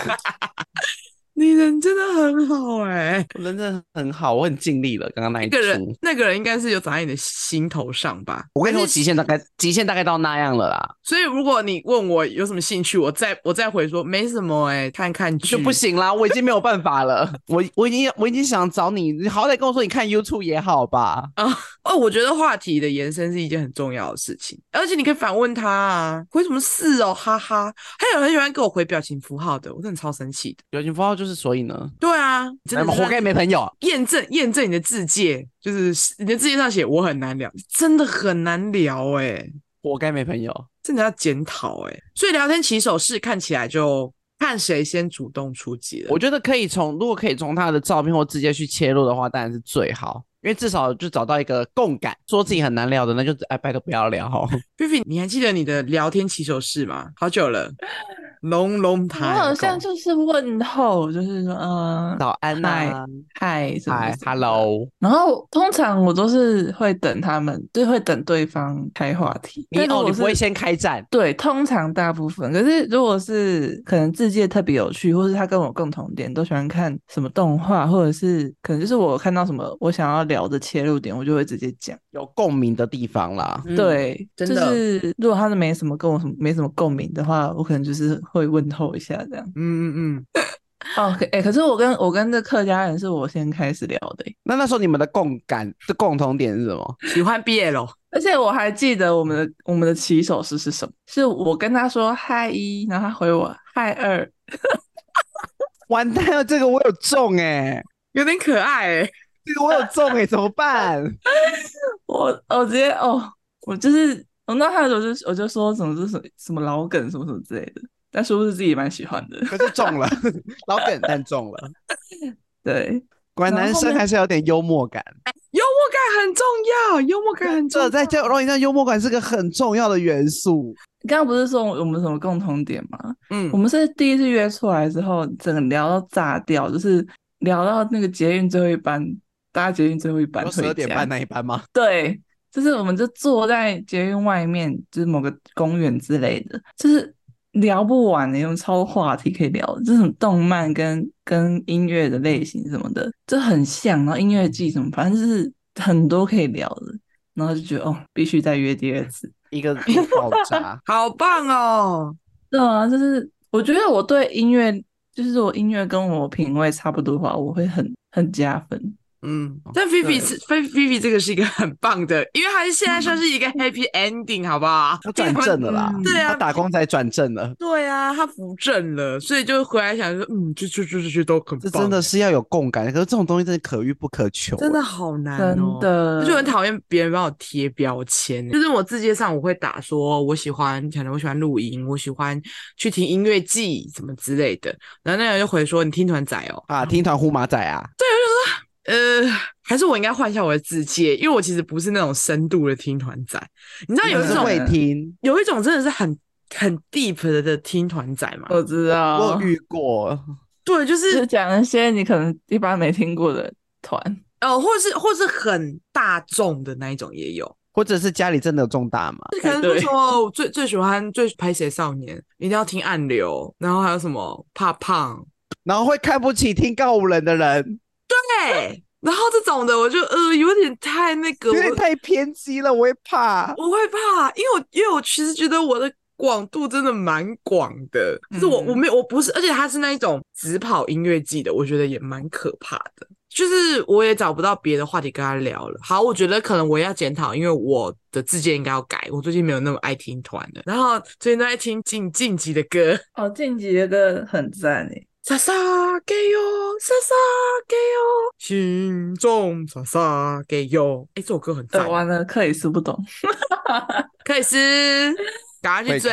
你人真的很好哎、欸，人真的很好，我很尽力了。刚刚那一个人，那个人应该是有长在你的心头上吧？我跟你说，极限大概极限大概到那样了啦。所以如果你问我有什么兴趣，我再我再回说没什么哎、欸，看看剧就不行啦，我已经没有办法了。我我已经我已经想找你，你好歹跟我说你看 YouTube 也好吧？啊哦，我觉得话题的延伸是一件很重要的事情，而且你可以反问他啊，回什么事哦，哈哈。还有很喜欢给我回表情符号的，我真的超生气的。表情符号就是所以呢？对啊，真的活该没朋友。验证验证你的字界，就是你的字界上写我很难聊，真的很难聊哎、欸，活该没朋友，真的要检讨哎。所以聊天起手式看起来就看谁先主动出击了。我觉得可以从如果可以从他的照片或直接去切入的话，当然是最好。因为至少就找到一个共感，说自己很难聊的，那就哎，拜托不要聊。菲菲，你还记得你的聊天起手式吗？好久了。龙龙台，我好像就是问候，就是说，嗯，早安啊，嗨，嗨，hello。然后通常我都是会等他们，就会等对方开话题。你哦，你不会先开战？对，通常大部分。可是如果是可能自介特别有趣，或是他跟我共同点，都喜欢看什么动画，或者是可能就是我看到什么我想要聊的切入点，我就会直接讲有共鸣的地方啦。嗯、对，真的。就是如果他是没什么跟我什么没什么共鸣的话，我可能就是。会问候一下，这样，嗯嗯嗯，[laughs] 哦，哎，可是我跟我跟这客家人是我先开始聊的，那那时候你们的共感的共同点是什么？喜欢 BL，而且我还记得我们的我们的起手式是什么？是我跟他说嗨一，然后他回我嗨二，完蛋了，这个我有中哎，有点可爱哎，这个我有中哎，[laughs] 怎么办？我我直接哦，我就是我那他的时候就我就说什么是什么什么老梗什么什么之类的。但是不是自己也蛮喜欢的，可是中了，老梗但中了。[laughs] 对，果然男生还是有点幽默感，幽默感很重要，幽默感很重要。在交友软件上，幽默感是个很重要的元素。你刚刚不是说我们什么共同点吗？嗯，我们是第一次约出来之后，整个聊到炸掉，就是聊到那个捷运最后一班，搭捷运最后一班，十二点半那一班吗？对，就是我们就坐在捷运外面，就是某个公园之类的，就是。聊不完的，有超多话题可以聊，这种动漫跟跟音乐的类型什么的，这很像。然后音乐季什么，反正就是很多可以聊的。然后就觉得哦，必须再约第二次，一个爆炸，[laughs] 好棒哦！对啊，就是我觉得我对音乐，就是我音乐跟我品味差不多的话，我会很很加分。嗯，但菲菲是菲菲菲这个是一个很棒的，因为他现在算是一个 happy ending，好不好？他转正了啦，嗯、对啊，他打工仔转正了，对啊，他扶正了，所以就回来想说，嗯，就就就就就都很棒。这真的是要有共感，可是这种东西真的可遇不可求，真的好难哦，真的，我就很讨厌别人帮我贴标签，就是我字节上我会打说我喜欢，可能我喜欢录音，我喜欢去听音乐季什么之类的，然后那个人就回说你听团仔哦，啊，听团呼马仔啊，对，我就说。呃，还是我应该换一下我的字界，因为我其实不是那种深度的听团仔。你知道有一种会听，有一种真的是很很 deep 的的听团仔吗？我知道，我遇过。对，就是讲一些你可能一般没听过的团，哦，或是或是很大众的那一种也有，或者是家里真的有重大嘛？可能说，说最最喜欢最拍谁少年，一定要听暗流，然后还有什么怕胖，然后会看不起听告五人的人。对，[laughs] 然后这种的我就呃有点太那个，有点太偏激了，我会怕，我会怕，因为我因为我其实觉得我的广度真的蛮广的，是我我没有我不是，而且他是那一种只跑音乐季的，我觉得也蛮可怕的。就是我也找不到别的话题跟他聊了。好，我觉得可能我要检讨，因为我的自荐应该要改。我最近没有那么爱听团的，然后最近都在听进晋级的歌。哦，晋级的歌很赞诶。撒撒给哟，撒撒给哟，心中撒撒给哟。哎，这首歌很赞。完了，克里斯不懂。[laughs] 克里斯。赶快去追！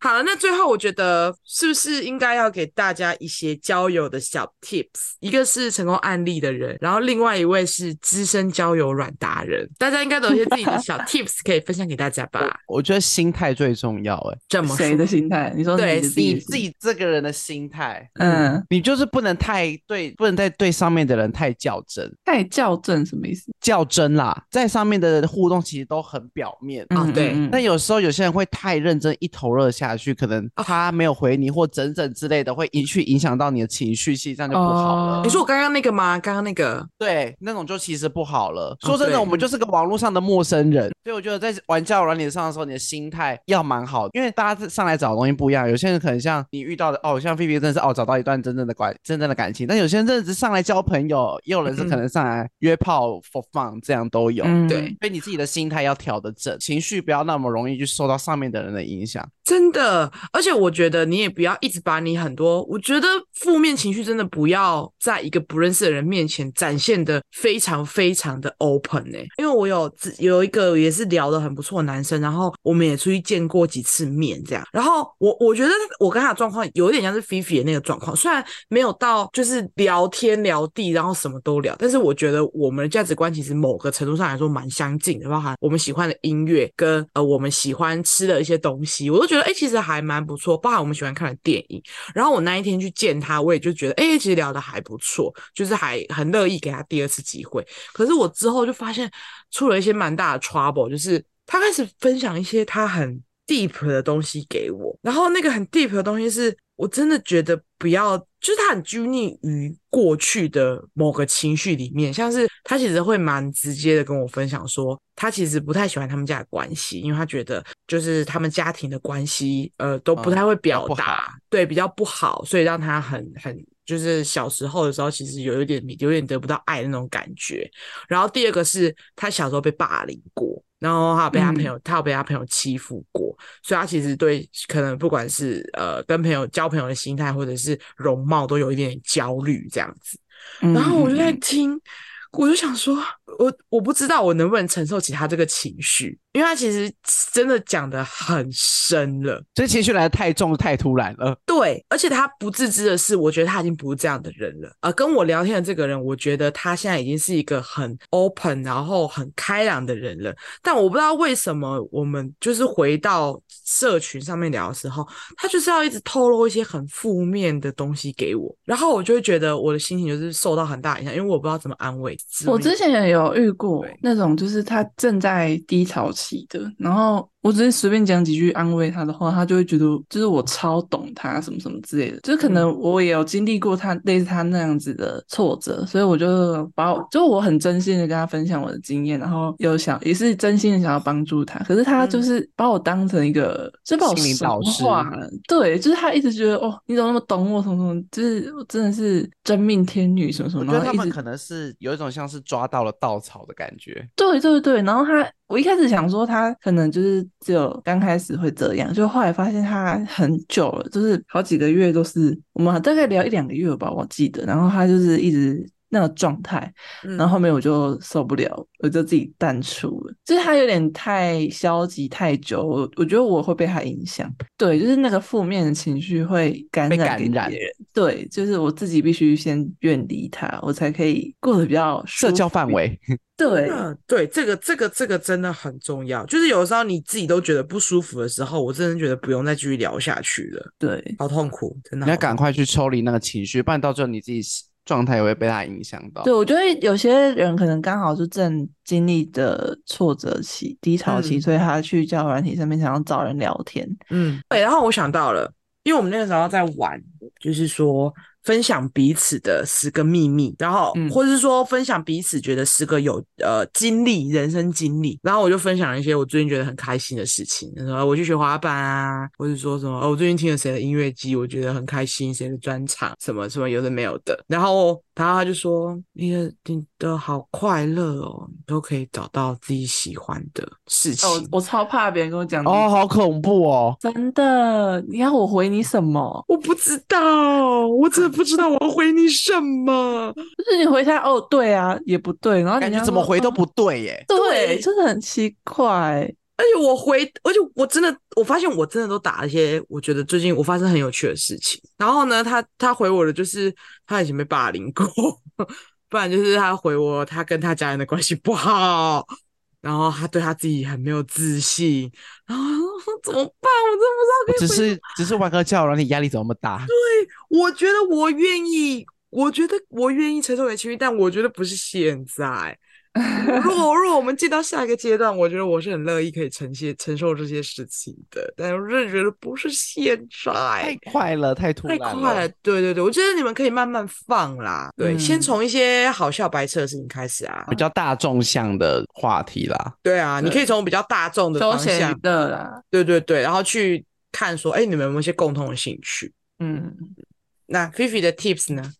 好了，那最后我觉得是不是应该要给大家一些交友的小 tips？一个是成功案例的人，然后另外一位是资深交友软达人，大家应该都有一些自己的小 tips 可以分享给大家吧？我，我觉得心态最重要，哎，怎么谁的心态？你说对，你自己这个人的心态，嗯，你就是不能太对，不能再对上面的人太较真，太较真什么意思？较真啦，在上面的互动其实都很表面啊，对，但有时候有些人会太。认真一头热下去，可能他没有回你或整整之类的，会影去影响到你的情绪，其实这样就不好了。你说我刚刚那个吗？刚刚那个，对，那种就其实不好了。说真的，我们就是个网络上的陌生人，所以我觉得在玩交友软体上的时候，你的心态要蛮好，因为大家上来找的东西不一样。有些人可能像你遇到的哦，像菲菲真的是哦，找到一段真正的关真正的感情，但有些人真的是上来交朋友，也有人是可能上来约炮 for fun，这样都有。对，所以你自己的心态要调得正，情绪不要那么容易就受到上面的人的影响。真的，而且我觉得你也不要一直把你很多，我觉得负面情绪真的不要在一个不认识的人面前展现的非常非常的 open 欸，因为我有有一个也是聊得很不错的男生，然后我们也出去见过几次面，这样，然后我我觉得我跟他的状况有点像是菲菲的那个状况，虽然没有到就是聊天聊地，然后什么都聊，但是我觉得我们的价值观其实某个程度上来说蛮相近的，包含我们喜欢的音乐跟呃我们喜欢吃的一些东西，我都觉得。哎、欸，其实还蛮不错，包含我们喜欢看的电影。然后我那一天去见他，我也就觉得，哎、欸，其实聊得还不错，就是还很乐意给他第二次机会。可是我之后就发现出了一些蛮大的 trouble，就是他开始分享一些他很 deep 的东西给我，然后那个很 deep 的东西是我真的觉得不要。就是他很拘泥于过去的某个情绪里面，像是他其实会蛮直接的跟我分享说，他其实不太喜欢他们家的关系，因为他觉得就是他们家庭的关系，呃，都不太会表达，哦、对，比较不好，所以让他很很就是小时候的时候，其实有一点有点得不到爱的那种感觉。然后第二个是他小时候被霸凌过。然后他有被他朋友，嗯、他有被他朋友欺负过，所以他其实对可能不管是呃跟朋友交朋友的心态，或者是容貌，都有一点点焦虑这样子。然后我就在听，嗯、我就想说，我我不知道我能不能承受起他这个情绪。因为他其实真的讲的很深了，这情绪来的太重、太突然了。对，而且他不自知的是，我觉得他已经不是这样的人了。呃跟我聊天的这个人，我觉得他现在已经是一个很 open，然后很开朗的人了。但我不知道为什么，我们就是回到社群上面聊的时候，他就是要一直透露一些很负面的东西给我，然后我就会觉得我的心情就是受到很大影响，因为我不知道怎么安慰。我之前也有遇过那种，就是他正在低潮期。的，然后我只是随便讲几句安慰他的话，他就会觉得就是我超懂他什么什么之类的，就可能我也有经历过他类似他那样子的挫折，所以我就把我就我很真心的跟他分享我的经验，然后有想也是真心的想要帮助他，可是他就是把我当成一个就把我心灵导师，对，就是他一直觉得哦，你怎么那么懂我什么什么，就是我真的是真命天女什么什么，我觉得他们可能是有一种像是抓到了稻草的感觉，对对对，然后他。我一开始想说他可能就是只有刚开始会这样，就后来发现他很久了，就是好几个月都是我们大概聊一两个月吧，我记得，然后他就是一直。那个状态，然后后面我就受不了，嗯、我就自己淡出了。就是他有点太消极太久，我我觉得我会被他影响。对，就是那个负面的情绪会感染给别人。对，就是我自己必须先远离他，我才可以过得比较社交范围。[laughs] 对，对，这个这个这个真的很重要。就是有时候你自己都觉得不舒服的时候，我真的觉得不用再继续聊下去了。对，好痛苦，真的。你要赶快去抽离那个情绪，不然到最后你自己。状态也会被他影响到。对，我觉得有些人可能刚好是正经历的挫折期、低潮期，嗯、所以他去交友软体上面想要找人聊天。嗯，对。然后我想到了，因为我们那个时候在玩，就是说分享彼此的十个秘密，然后、嗯、或者是说分享彼此觉得十个有呃经历人生经历，然后我就分享一些我最近觉得很开心的事情，什么我去学滑板啊，或者说什么哦，我最近听了谁的音乐季，我觉得很开心，谁的专场，什么什么有的没有的，然后然后他就说你的你的好快乐哦，你都可以找到自己喜欢的事情。哦、我超怕别人跟我讲哦，好恐怖哦，真的，你要我回你什么？我不知道，我真的不知道我要回你什么。[laughs] 就是你回他哦，对啊，也不对，然后感觉怎么回都不对耶，哦、对，真的很奇怪。而且我回，而且我真的，我发现我真的都打了一些我觉得最近我发生很有趣的事情。然后呢，他他回我的就是他以前被霸凌过，不然就是他回我他跟他家人的关系不好，[laughs] 然后他对他自己很没有自信，然后怎么办？我真不知道。只是只是玩个叫，然后你压力怎么大？[laughs] 对，我觉得我愿意，我觉得我愿意承受点情绪，但我觉得不是现在。如果如果我们进到下一个阶段，我觉得我是很乐意可以承接承受这些事情的，但是我是觉得不是现在，太快了，太突然了，太快了。对对对，我觉得你们可以慢慢放啦，对，嗯、先从一些好笑白痴的事情开始啊，比较大众向的话题啦。对啊，对你可以从比较大众的方向的啦，对对对，然后去看说，哎，你们有没有一些共同的兴趣？嗯，那菲菲的 tips 呢？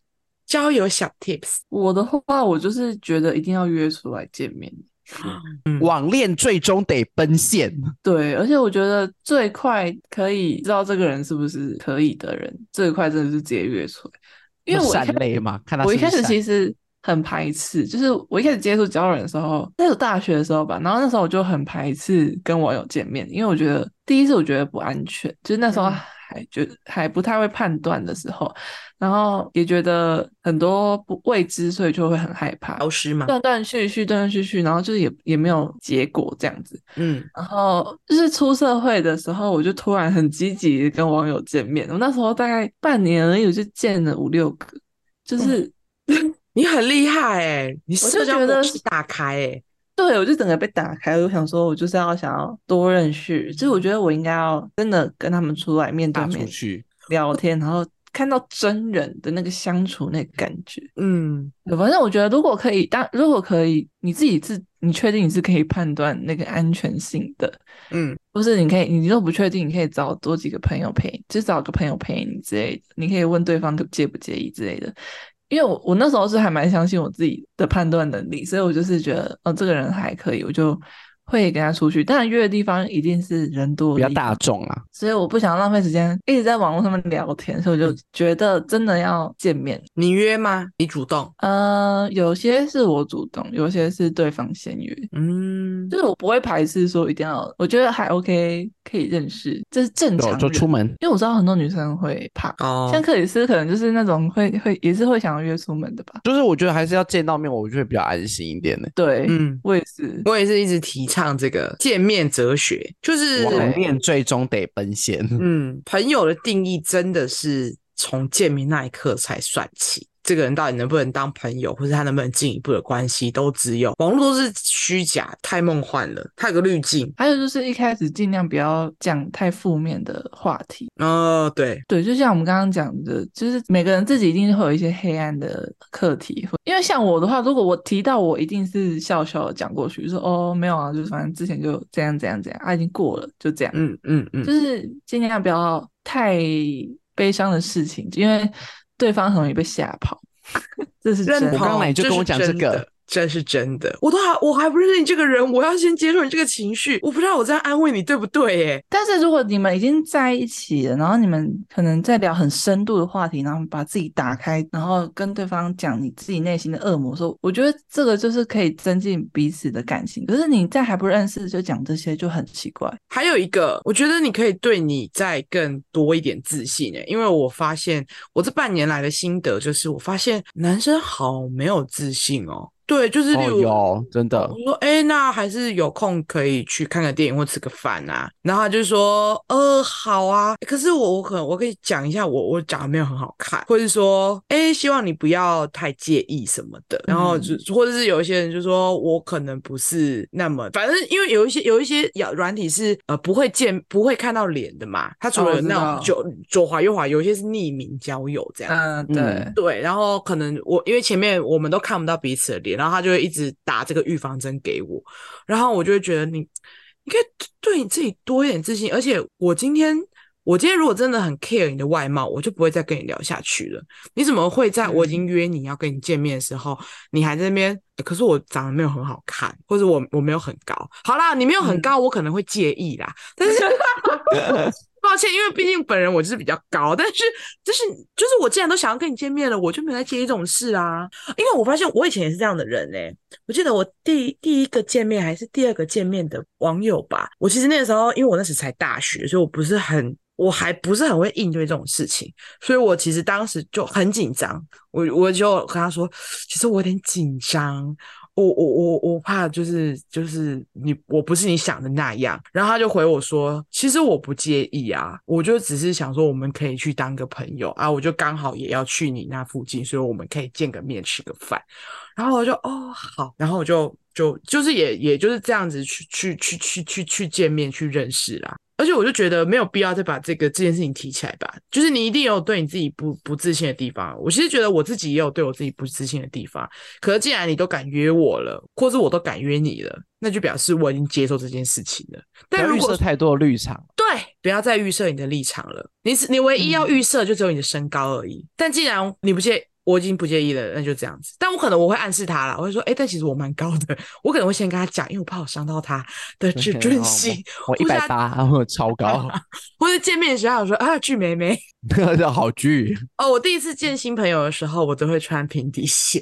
交友小 tips，我的话，我就是觉得一定要约出来见面。[gasps] 嗯、网恋最终得奔现，[laughs] 对，而且我觉得最快可以知道这个人是不是可以的人，最快真的是直接约出来。因为我善类嘛，看他我一开始其实很排斥，就是我一开始接触交友的时候，那是大学的时候吧，然后那时候我就很排斥跟网友见面，因为我觉得第一次我觉得不安全，就是那时候。嗯还不太会判断的时候，然后也觉得很多不未知，所以就会很害怕。消失嘛，断断续续，断断续续，然后就是也也没有结果这样子。嗯，然后就是出社会的时候，我就突然很积极跟网友见面。我那时候大概半年而已，我就见了五六个，就是、嗯、你很厉害哎、欸，你社交模式打开哎、欸。对，我就整个被打开，我想说，我就是要想要多认识，就是我觉得我应该要真的跟他们出来面对面聊天，然后看到真人的那个相处那个感觉。嗯，反正我觉得如果可以，当如果可以，你自己自你确定你是可以判断那个安全性的，嗯，不是你可以，你如果不确定，你可以找多几个朋友陪，就找个朋友陪你之类的，你可以问对方介不介意之类的。因为我我那时候是还蛮相信我自己的判断能力，所以我就是觉得，哦，这个人还可以，我就。会跟他出去，但约的地方一定是人多，比较大众啊。所以我不想浪费时间一直在网络上面聊天，所以我就觉得真的要见面。你约吗？你主动？呃，有些是我主动，有些是对方先约。嗯，就是我不会排斥说一定要，我觉得还 OK，可以认识，这是正常。就出门，因为我知道很多女生会怕。哦，像克里斯可能就是那种会会也是会想要约出门的吧。就是我觉得还是要见到面，我就会比较安心一点的。对，嗯，我也是，我也是一直提。唱这个见面哲学，就是网恋最终得奔现。嗯，朋友的定义真的是从见面那一刻才算起。这个人到底能不能当朋友，或者他能不能进一步的关系，都只有网络都是虚假，太梦幻了，太有个滤镜。还有就是一开始尽量不要讲太负面的话题。哦，对对，就像我们刚刚讲的，就是每个人自己一定会有一些黑暗的课题。因为像我的话，如果我提到我一定是笑笑的讲过去，就说哦没有啊，就是反正之前就这样这样这样，啊已经过了，就这样。嗯嗯嗯，就是尽量不要太悲伤的事情，因为。对方很容易被吓跑，[laughs] 这是真的。我刚来就跟我讲这个。这是真的，我都还我还不认识你这个人，我要先接受你这个情绪。我不知道我这样安慰你对不对？耶，但是如果你们已经在一起了，然后你们可能在聊很深度的话题，然后把自己打开，然后跟对方讲你自己内心的恶魔，说我觉得这个就是可以增进彼此的感情。可是你在还不认识就讲这些就很奇怪。还有一个，我觉得你可以对你再更多一点自信诶，因为我发现我这半年来的心得就是，我发现男生好没有自信哦。对，就是例如、哦、有真的，我说哎，那还是有空可以去看个电影或吃个饭啊。然后他就说呃好啊，可是我我可能我可以讲一下我我讲的没有很好看，或者说哎希望你不要太介意什么的。然后就、嗯、或者是有一些人就说我可能不是那么，反正因为有一些有一些软软体是呃不会见不会看到脸的嘛，他除了有那种左左滑右滑，有一些是匿名交友这样。嗯，对、嗯、对，然后可能我因为前面我们都看不到彼此的脸。然后他就会一直打这个预防针给我，然后我就会觉得你，你可以对你自己多一点自信。而且我今天，我今天如果真的很 care 你的外貌，我就不会再跟你聊下去了。你怎么会在我已经约你要跟你见面的时候，嗯、你还在那边？可是我长得没有很好看，或者我我没有很高。好啦，你没有很高，嗯、我可能会介意啦。但是。[laughs] 抱歉，因为毕竟本人我就是比较高，但是就是就是我既然都想要跟你见面了，我就没来介意这种事啊。因为我发现我以前也是这样的人哎、欸，我记得我第第一个见面还是第二个见面的网友吧，我其实那个时候因为我那时才大学，所以我不是很我还不是很会应对这种事情，所以我其实当时就很紧张，我我就跟他说，其实我有点紧张。我我我我怕就是就是你我不是你想的那样，然后他就回我说，其实我不介意啊，我就只是想说我们可以去当个朋友啊，我就刚好也要去你那附近，所以我们可以见个面吃个饭，然后我就哦好，然后我就就就是也也就是这样子去去去去去去见面去认识啦。而且我就觉得没有必要再把这个这件事情提起来吧。就是你一定有对你自己不不自信的地方。我其实觉得我自己也有对我自己不自信的地方。可是既然你都敢约我了，或是我都敢约你了，那就表示我已经接受这件事情了。但如果预设太多的立场，对，不要再预设你的立场了。你是你唯一要预设就只有你的身高而已。嗯、但既然你不介。我已经不介意了，那就这样子。但我可能我会暗示他了，我会说，哎、欸，但其实我蛮高的，我可能会先跟他讲，因为我怕我伤到他的自尊心。我一百八，然后超高。[laughs] 或者见面的时候我说啊，巨美眉，[laughs] 好巨。哦，我第一次见新朋友的时候，我都会穿平底鞋，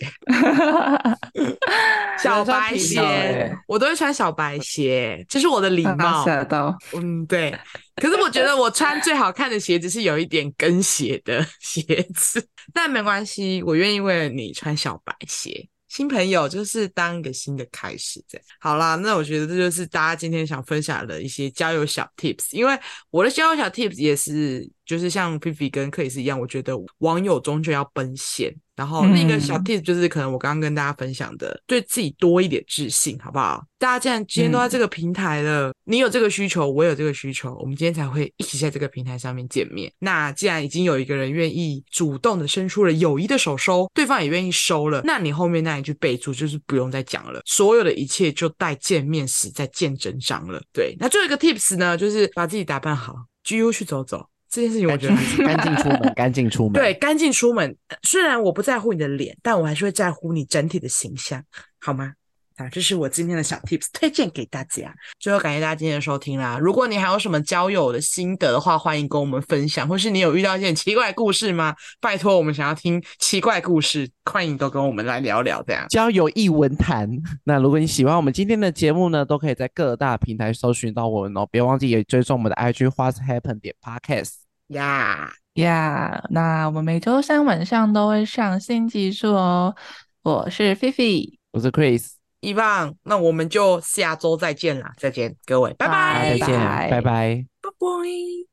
[laughs] 小白鞋，我都会穿小白鞋，这是我的礼貌。吓到，嗯，对。可是我觉得我穿最好看的鞋子是有一点跟鞋的鞋子，但没关系，我愿意为了你穿小白鞋。新朋友就是当一个新的开始，这样好啦。那我觉得这就是大家今天想分享的一些交友小 tips，因为我的交友小 tips 也是就是像 Pippi 跟克里斯一样，我觉得网友终究要奔现。然后另一个小 tips 就是，可能我刚刚跟大家分享的，嗯、对自己多一点自信，好不好？大家既然今天都在这个平台了，嗯、你有这个需求，我有这个需求，我们今天才会一起在这个平台上面见面。那既然已经有一个人愿意主动的伸出了友谊的手收，对方也愿意收了，那你后面那一句备注就是不用再讲了，所有的一切就待见面时再见真章了。对，那最后一个 tips 呢，就是把自己打扮好，GU 去走走。这件事情我觉得还是干净出门，干净出门。对，干净出门。虽然我不在乎你的脸，但我还是会在乎你整体的形象，好吗？好，这是我今天的小 tips，推荐给大家。最后感谢大家今天的收听啦！如果你还有什么交友的心得的话，欢迎跟我们分享，或是你有遇到一些奇怪故事吗？拜托，我们想要听奇怪故事，欢迎都跟我们来聊聊。这样交友一文谈。那如果你喜欢我们今天的节目呢，都可以在各大平台搜寻到我们哦，别忘记也追踪我们的 IG What's Happen 点 Podcast。呀呀，那我们每周三晚上都会上新技术哦。我是菲菲，我是 Chris，一棒，那我们就下周再见啦！再见，各位，拜拜，再见，拜拜，拜拜。